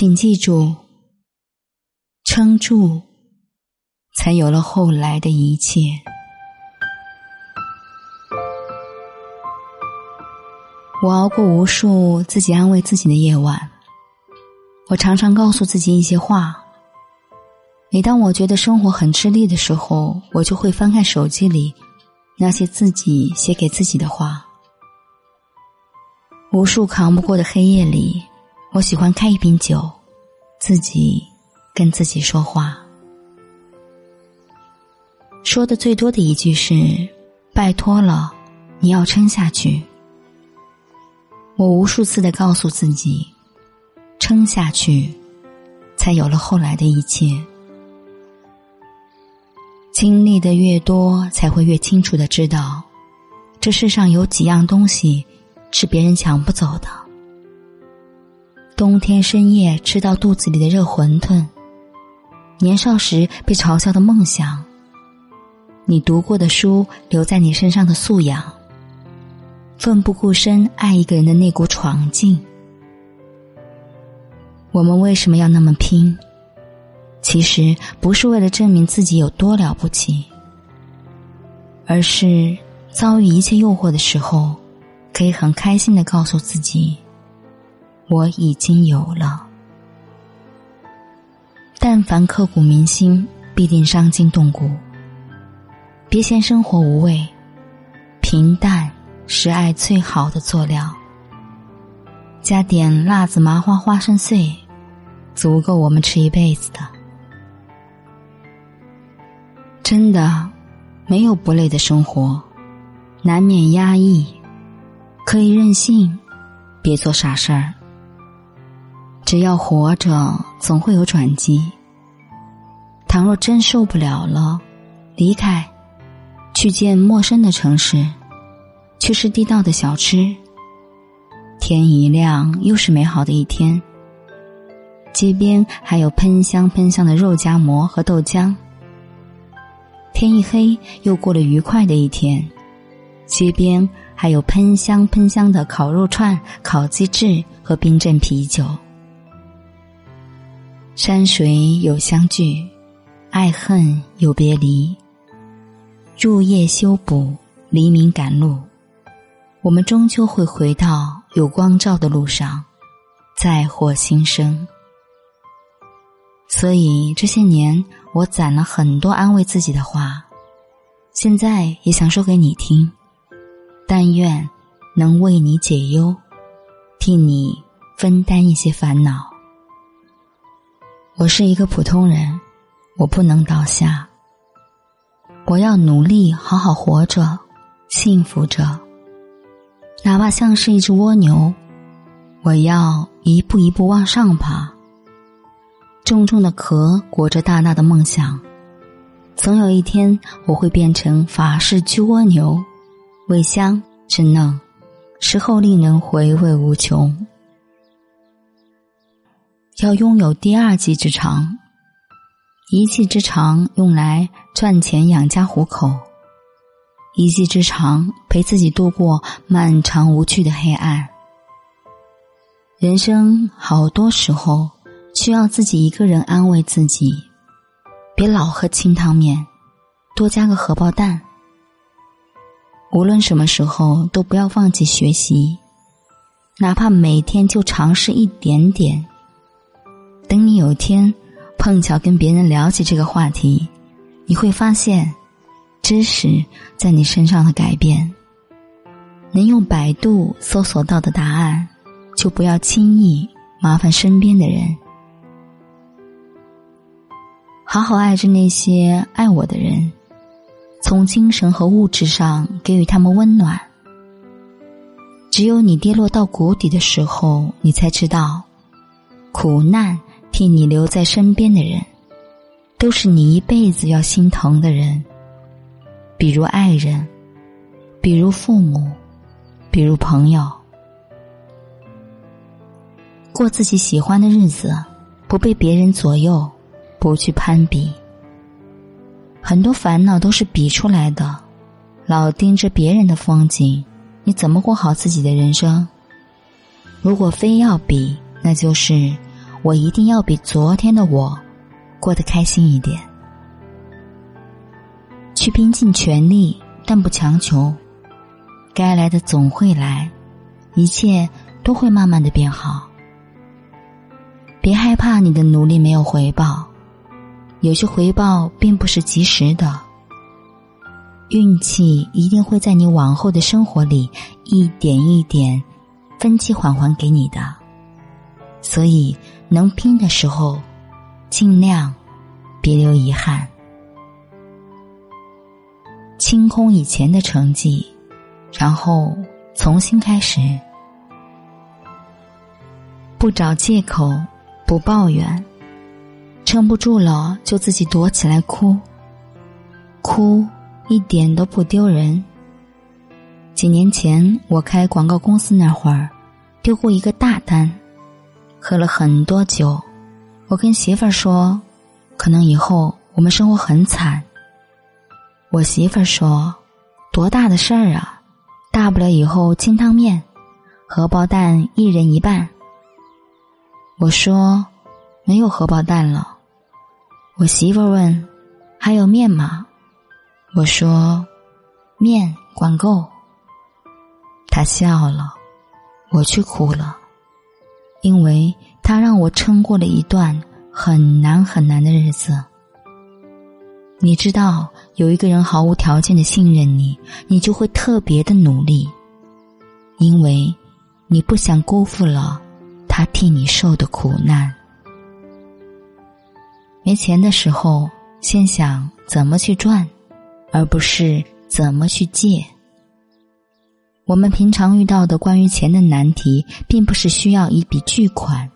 请记住，撑住，才有了后来的一切。我熬过无数自己安慰自己的夜晚，我常常告诉自己一些话。每当我觉得生活很吃力的时候，我就会翻看手机里那些自己写给自己的话。无数扛不过的黑夜里，我喜欢开一瓶酒，自己跟自己说话。说的最多的一句是：“拜托了，你要撑下去。”我无数次的告诉自己，撑下去，才有了后来的一切。经历的越多，才会越清楚的知道，这世上有几样东西是别人抢不走的。冬天深夜吃到肚子里的热馄饨，年少时被嘲笑的梦想，你读过的书留在你身上的素养。奋不顾身爱一个人的那股闯劲，我们为什么要那么拼？其实不是为了证明自己有多了不起，而是遭遇一切诱惑的时候，可以很开心的告诉自己，我已经有了。但凡刻骨铭心，必定伤筋动骨。别嫌生活无味，平淡。是爱最好的佐料，加点辣子、麻花、花生碎，足够我们吃一辈子的。真的，没有不累的生活，难免压抑，可以任性，别做傻事儿。只要活着，总会有转机。倘若真受不了了，离开，去见陌生的城市。去吃地道的小吃。天一亮，又是美好的一天。街边还有喷香喷香的肉夹馍和豆浆。天一黑，又过了愉快的一天。街边还有喷香喷香的烤肉串、烤鸡翅和冰镇啤酒。山水有相聚，爱恨有别离。入夜修补，黎明赶路。我们终究会回到有光照的路上，再获新生。所以这些年，我攒了很多安慰自己的话，现在也想说给你听。但愿能为你解忧，替你分担一些烦恼。我是一个普通人，我不能倒下。我要努力好好活着，幸福着。哪怕像是一只蜗牛，我要一步一步往上爬。重重的壳裹着大大的梦想，总有一天我会变成法式焗蜗牛，味香真嫩，食后令人回味无穷。要拥有第二技之长，一技之长用来赚钱养家糊口。一技之长，陪自己度过漫长无趣的黑暗。人生好多时候需要自己一个人安慰自己，别老喝清汤面，多加个荷包蛋。无论什么时候都不要放弃学习，哪怕每天就尝试一点点。等你有一天碰巧跟别人聊起这个话题，你会发现。知识在你身上的改变，能用百度搜索到的答案，就不要轻易麻烦身边的人。好好爱着那些爱我的人，从精神和物质上给予他们温暖。只有你跌落到谷底的时候，你才知道，苦难替你留在身边的人，都是你一辈子要心疼的人。比如爱人，比如父母，比如朋友，过自己喜欢的日子，不被别人左右，不去攀比。很多烦恼都是比出来的，老盯着别人的风景，你怎么过好自己的人生？如果非要比，那就是我一定要比昨天的我过得开心一点。去拼尽全力，但不强求。该来的总会来，一切都会慢慢的变好。别害怕你的努力没有回报，有些回报并不是及时的。运气一定会在你往后的生活里一点一点分期缓还给你的，所以能拼的时候，尽量别留遗憾，清空以前的成绩，然后重新开始，不找借口，不抱怨，撑不住了就自己躲起来哭，哭。一点都不丢人。几年前我开广告公司那会儿，丢过一个大单，喝了很多酒。我跟媳妇儿说，可能以后我们生活很惨。我媳妇儿说，多大的事儿啊，大不了以后清汤面，荷包蛋一人一半。我说，没有荷包蛋了。我媳妇儿问，还有面吗？我说：“面管够。”他笑了，我却哭了，因为他让我撑过了一段很难很难的日子。你知道，有一个人毫无条件的信任你，你就会特别的努力，因为你不想辜负了他替你受的苦难。没钱的时候，先想怎么去赚。而不是怎么去借。我们平常遇到的关于钱的难题，并不是需要一笔巨款，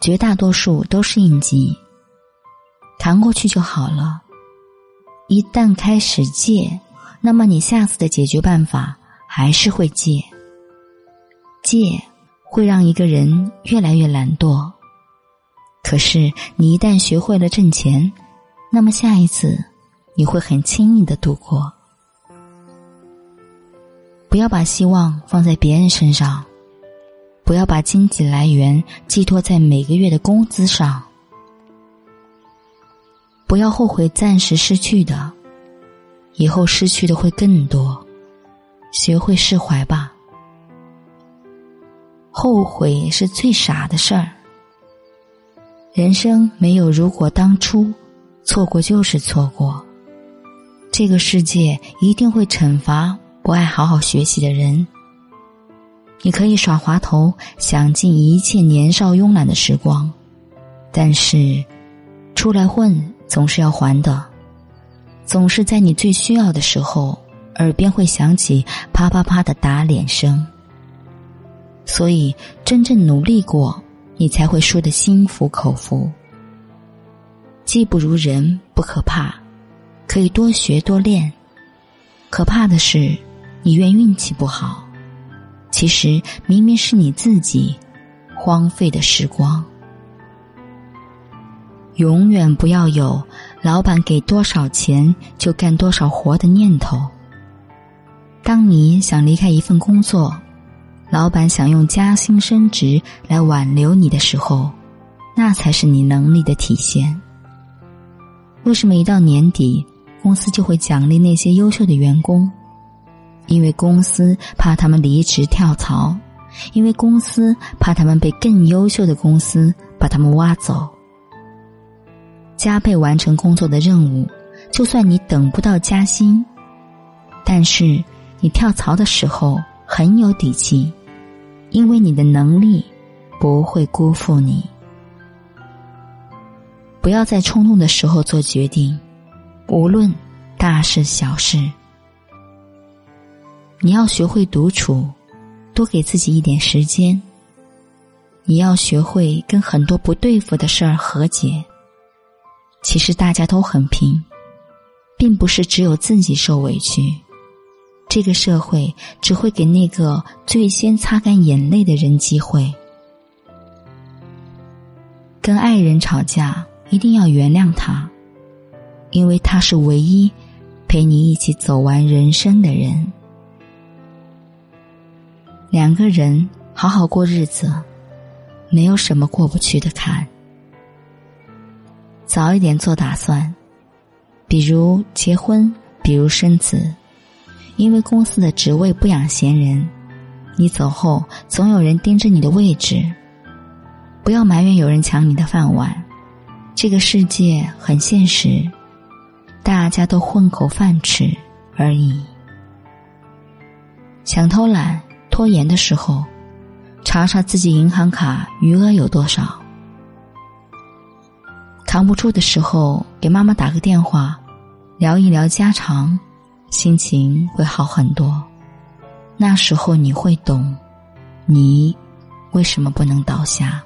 绝大多数都是应急，扛过去就好了。一旦开始借，那么你下次的解决办法还是会借。借会让一个人越来越懒惰，可是你一旦学会了挣钱，那么下一次。你会很轻易的度过。不要把希望放在别人身上，不要把经济来源寄托在每个月的工资上，不要后悔暂时失去的，以后失去的会更多。学会释怀吧，后悔是最傻的事儿。人生没有如果当初，错过就是错过。这个世界一定会惩罚不爱好好学习的人。你可以耍滑头，享尽一切年少慵懒的时光，但是，出来混总是要还的，总是在你最需要的时候，耳边会响起啪啪啪的打脸声。所以，真正努力过，你才会输得心服口服。技不如人不可怕。可以多学多练，可怕的是，你怨运气不好，其实明明是你自己荒废的时光。永远不要有老板给多少钱就干多少活的念头。当你想离开一份工作，老板想用加薪升职来挽留你的时候，那才是你能力的体现。为什么一到年底？公司就会奖励那些优秀的员工，因为公司怕他们离职跳槽，因为公司怕他们被更优秀的公司把他们挖走。加倍完成工作的任务，就算你等不到加薪，但是你跳槽的时候很有底气，因为你的能力不会辜负你。不要在冲动的时候做决定。无论大事小事，你要学会独处，多给自己一点时间。你要学会跟很多不对付的事儿和解。其实大家都很拼，并不是只有自己受委屈。这个社会只会给那个最先擦干眼泪的人机会。跟爱人吵架，一定要原谅他。因为他是唯一陪你一起走完人生的人。两个人好好过日子，没有什么过不去的坎。早一点做打算，比如结婚，比如生子，因为公司的职位不养闲人，你走后总有人盯着你的位置。不要埋怨有人抢你的饭碗，这个世界很现实，大家都混口饭吃而已。想偷懒拖延的时候，查查自己银行卡余额有多少。扛不住的时候，给妈妈打个电话，聊一聊家常，心情会好很多。那时候你会懂，你为什么不能倒下。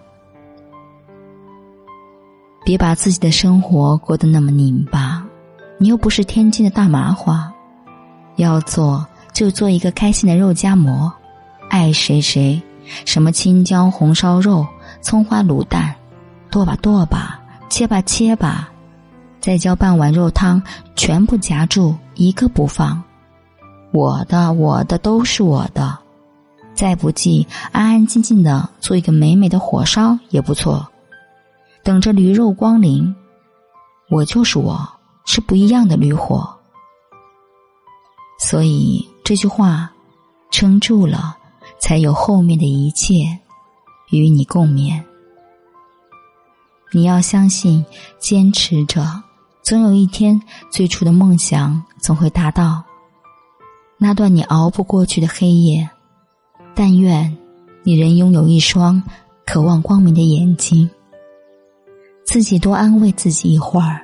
别把自己的生活过得那么拧巴，你又不是天津的大麻花，要做就做一个开心的肉夹馍，爱谁谁，什么青椒红烧肉、葱花卤蛋，剁吧剁吧，切吧切吧，再浇半碗肉汤，全部夹住，一个不放。我的我的都是我的，再不济，安安静静的做一个美美的火烧也不错。等着驴肉光临，我就是我，是不一样的驴火。所以这句话撑住了，才有后面的一切与你共勉。你要相信，坚持着，总有一天，最初的梦想总会达到。那段你熬不过去的黑夜，但愿你仍拥有一双渴望光明的眼睛。自己多安慰自己一会儿，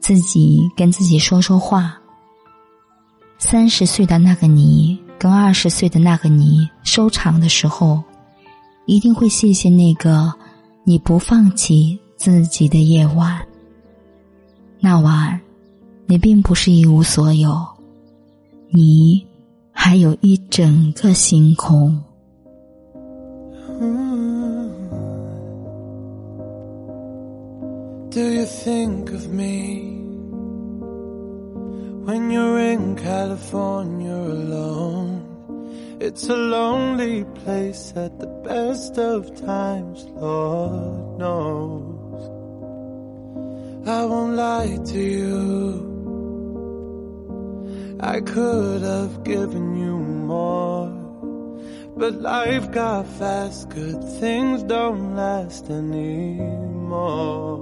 自己跟自己说说话。三十岁的那个你跟二十岁的那个你收场的时候，一定会谢谢那个你不放弃自己的夜晚。那晚，你并不是一无所有，你还有一整个星空。Do you think of me when you're in California alone? It's a lonely place at the best of times, Lord knows. I won't lie to you. I could have given you more. But life got fast, good things don't last anymore.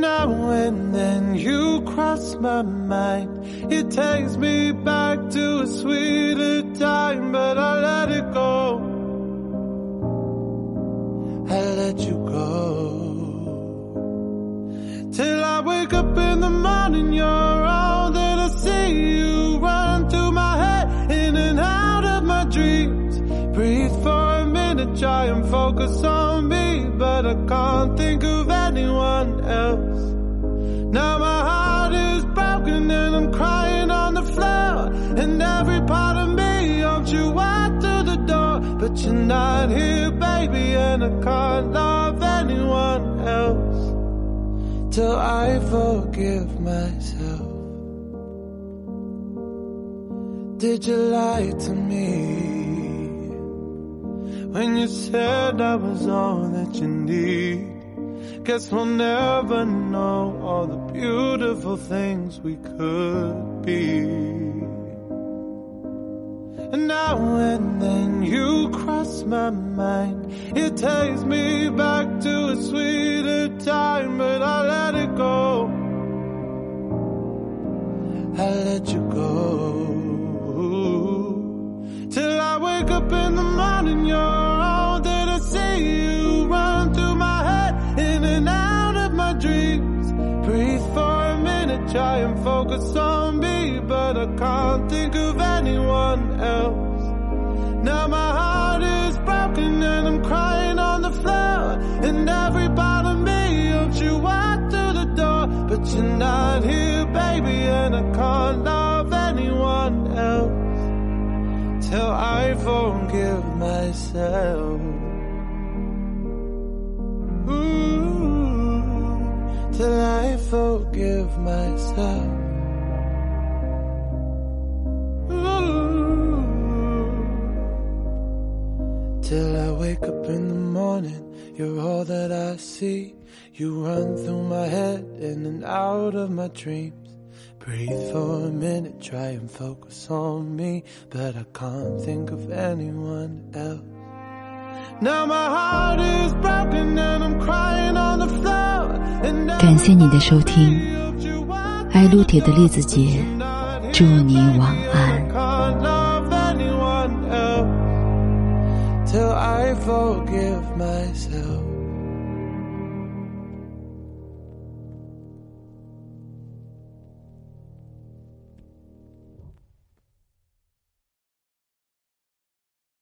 Now and then you cross my mind. It takes me back to a sweeter time, but I let it go. I let you go. Till I wake up in the morning, you're try and focus on me, but I can't think of anyone else. Now my heart is broken and I'm crying on the floor. And every part of me hopes you walk through the door. But you're not here, baby, and I can't love anyone else till I forgive myself. Did you lie to me when you said I was all that you need? Guess we'll never know all the beautiful things we could be. And now and then you cross my mind. It takes me back to a sweeter time, but I let it go. I let you go. Till I wake up in the morning, you're minute, try and focus on me, but I can't think of anyone else. Now my heart is broken and I'm crying on the floor, and every part of me hopes you walk through the door, but you're not here, baby, and I can't love anyone else till I forgive myself. Till I forgive myself. Ooh, till I wake up in the morning, you're all that I see. You run through my head in and out of my dreams. Breathe for a minute, try and focus on me, but I can't think of anyone else. Now my heart is broken and I'm crying on the floor. 感谢你的收听，爱撸铁的栗子姐，祝你晚安。